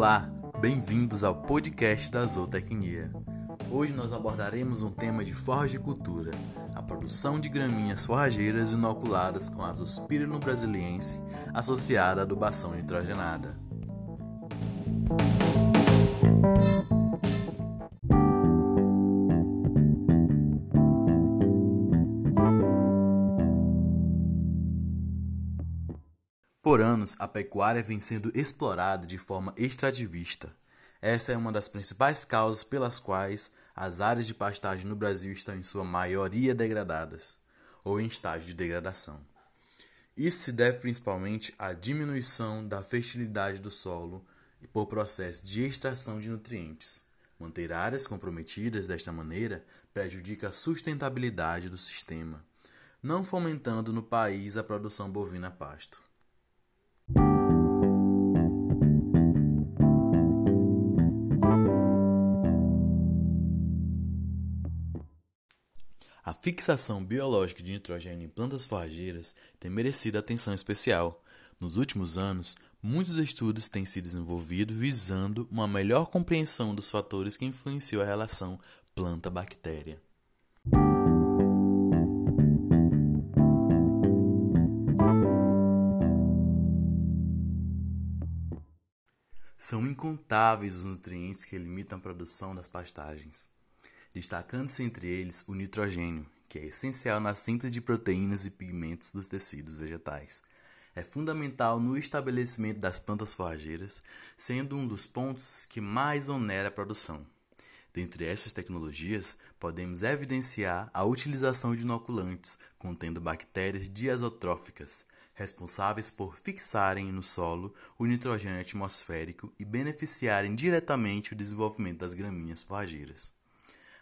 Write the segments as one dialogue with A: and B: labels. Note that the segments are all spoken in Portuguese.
A: Olá, bem-vindos ao podcast da Zootecnia. Hoje nós abordaremos um tema de forragicultura, a produção de graminhas forrageiras inoculadas com azospirillum brasiliense associada à adubação nitrogenada. Por anos, a pecuária vem sendo explorada de forma extrativista. Essa é uma das principais causas pelas quais as áreas de pastagem no Brasil estão em sua maioria degradadas ou em estágio de degradação. Isso se deve principalmente à diminuição da fertilidade do solo e por processo de extração de nutrientes. Manter áreas comprometidas desta maneira prejudica a sustentabilidade do sistema, não fomentando no país a produção bovina pasto. Fixação biológica de nitrogênio em plantas forrageiras tem merecido atenção especial. Nos últimos anos, muitos estudos têm sido desenvolvidos visando uma melhor compreensão dos fatores que influenciam a relação planta-bactéria. São incontáveis os nutrientes que limitam a produção das pastagens destacando-se entre eles o nitrogênio, que é essencial na síntese de proteínas e pigmentos dos tecidos vegetais. É fundamental no estabelecimento das plantas forrageiras, sendo um dos pontos que mais onera a produção. Dentre essas tecnologias, podemos evidenciar a utilização de inoculantes contendo bactérias diazotróficas, responsáveis por fixarem no solo o nitrogênio atmosférico e beneficiarem diretamente o desenvolvimento das gramíneas forrageiras.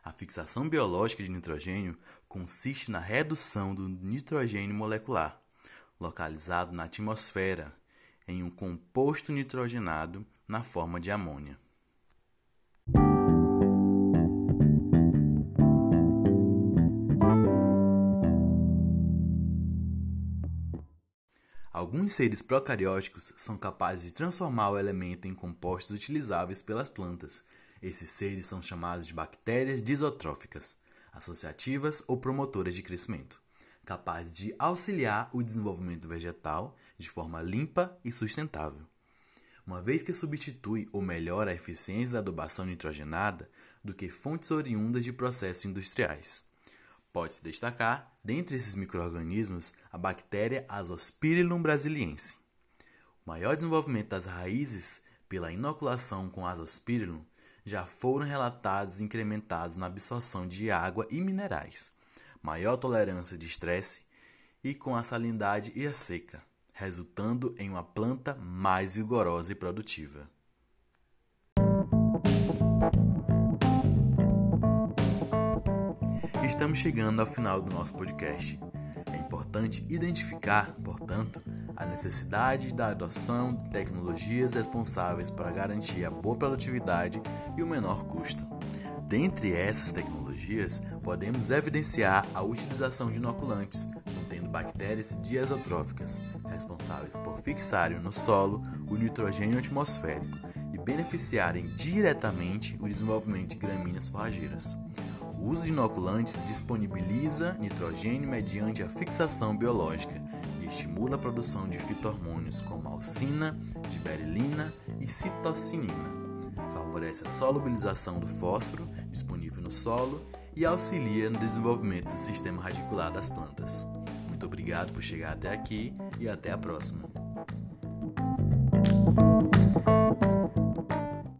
A: A fixação biológica de nitrogênio consiste na redução do nitrogênio molecular, localizado na atmosfera, em um composto nitrogenado na forma de amônia. Alguns seres procarióticos são capazes de transformar o elemento em compostos utilizáveis pelas plantas, esses seres são chamados de bactérias disotróficas, associativas ou promotoras de crescimento, capazes de auxiliar o desenvolvimento vegetal de forma limpa e sustentável. Uma vez que substitui ou melhora a eficiência da adubação nitrogenada do que fontes oriundas de processos industriais. Pode-se destacar, dentre esses microorganismos, a bactéria Azospirillum brasiliense. O maior desenvolvimento das raízes pela inoculação com Azospirillum já foram relatados incrementados na absorção de água e minerais, maior tolerância de estresse e com a salinidade e a seca, resultando em uma planta mais vigorosa e produtiva. Estamos chegando ao final do nosso podcast. É importante identificar, portanto, a necessidade da adoção de tecnologias responsáveis para garantir a boa produtividade e o menor custo. Dentre essas tecnologias, podemos evidenciar a utilização de inoculantes contendo bactérias diazotróficas, responsáveis por fixarem no solo o nitrogênio atmosférico e beneficiarem diretamente o desenvolvimento de gramíneas forrageiras. O uso de inoculantes disponibiliza nitrogênio mediante a fixação biológica estimula a produção de fitohormônios como alcina, giberelina e citocinina. Favorece a solubilização do fósforo disponível no solo e auxilia no desenvolvimento do sistema radicular das plantas. Muito obrigado por chegar até aqui e até a próxima.